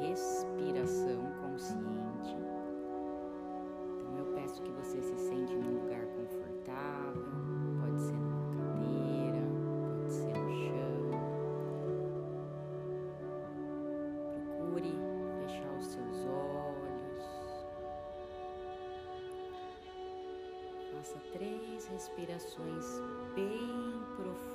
respiração consciente. Então eu peço que você se sente num lugar confortável, pode ser numa cadeira, pode ser no chão. Procure fechar os seus olhos. Faça três respirações bem profundas.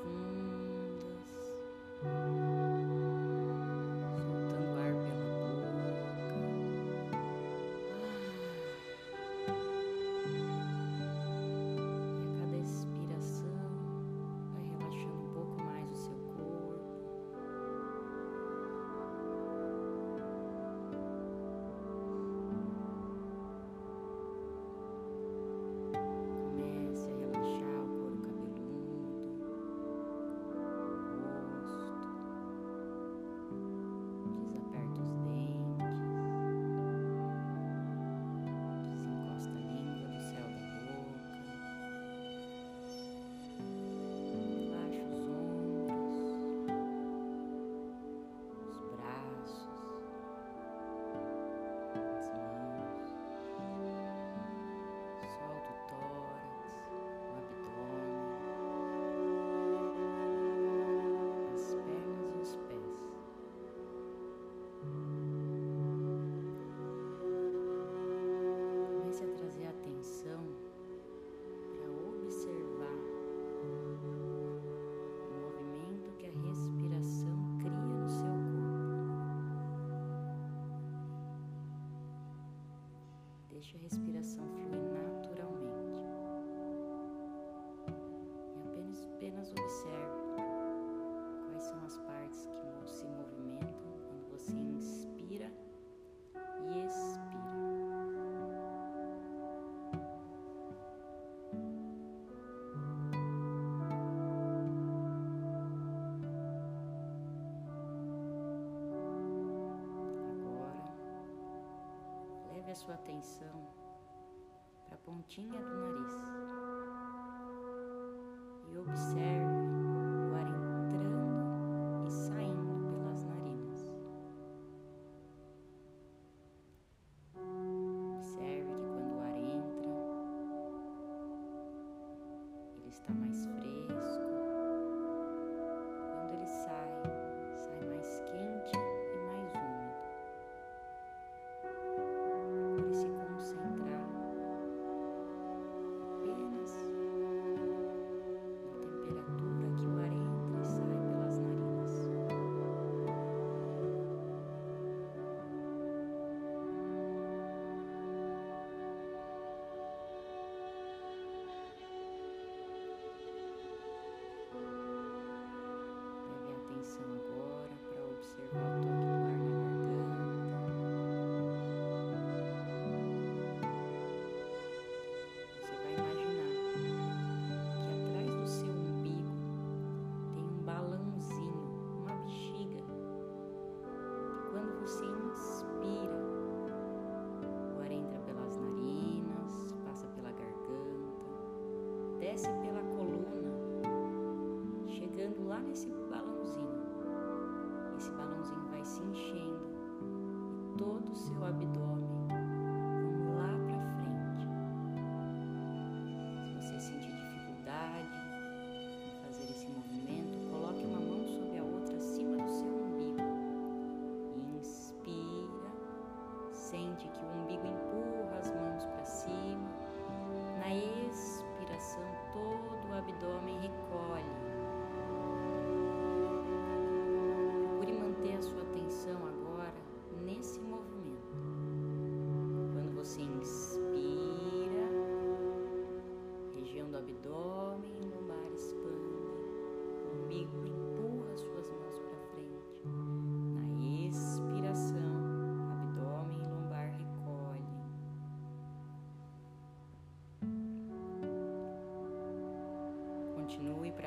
Sua atenção para a pontinha do nariz e observe o ar entrando e saindo pelas narinas. Observe que quando o ar entra, ele está mais fresco. Você inspira, o ar entra pelas narinas, passa pela garganta, desce pela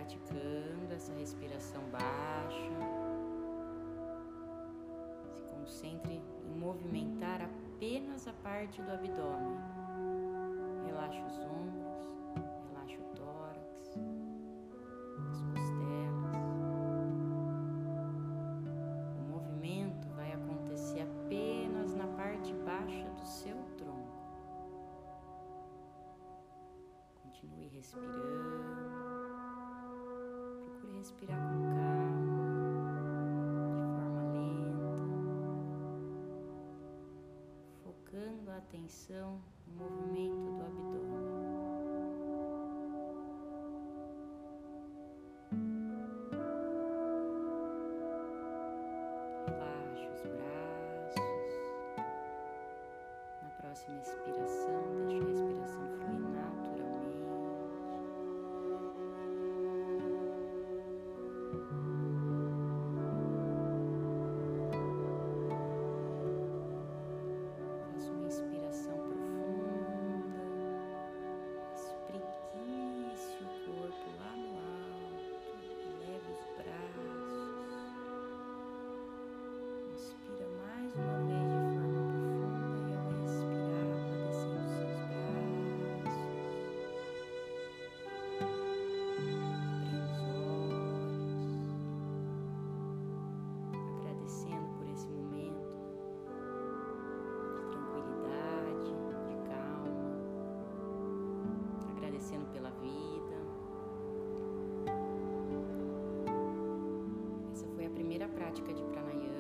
praticando essa respiração baixa. Se concentre em movimentar apenas a parte do abdômen. Relaxe os ombros, relaxe o tórax, atenção no movimento do abdômen. agradecendo pela vida. Essa foi a primeira prática de pranayama.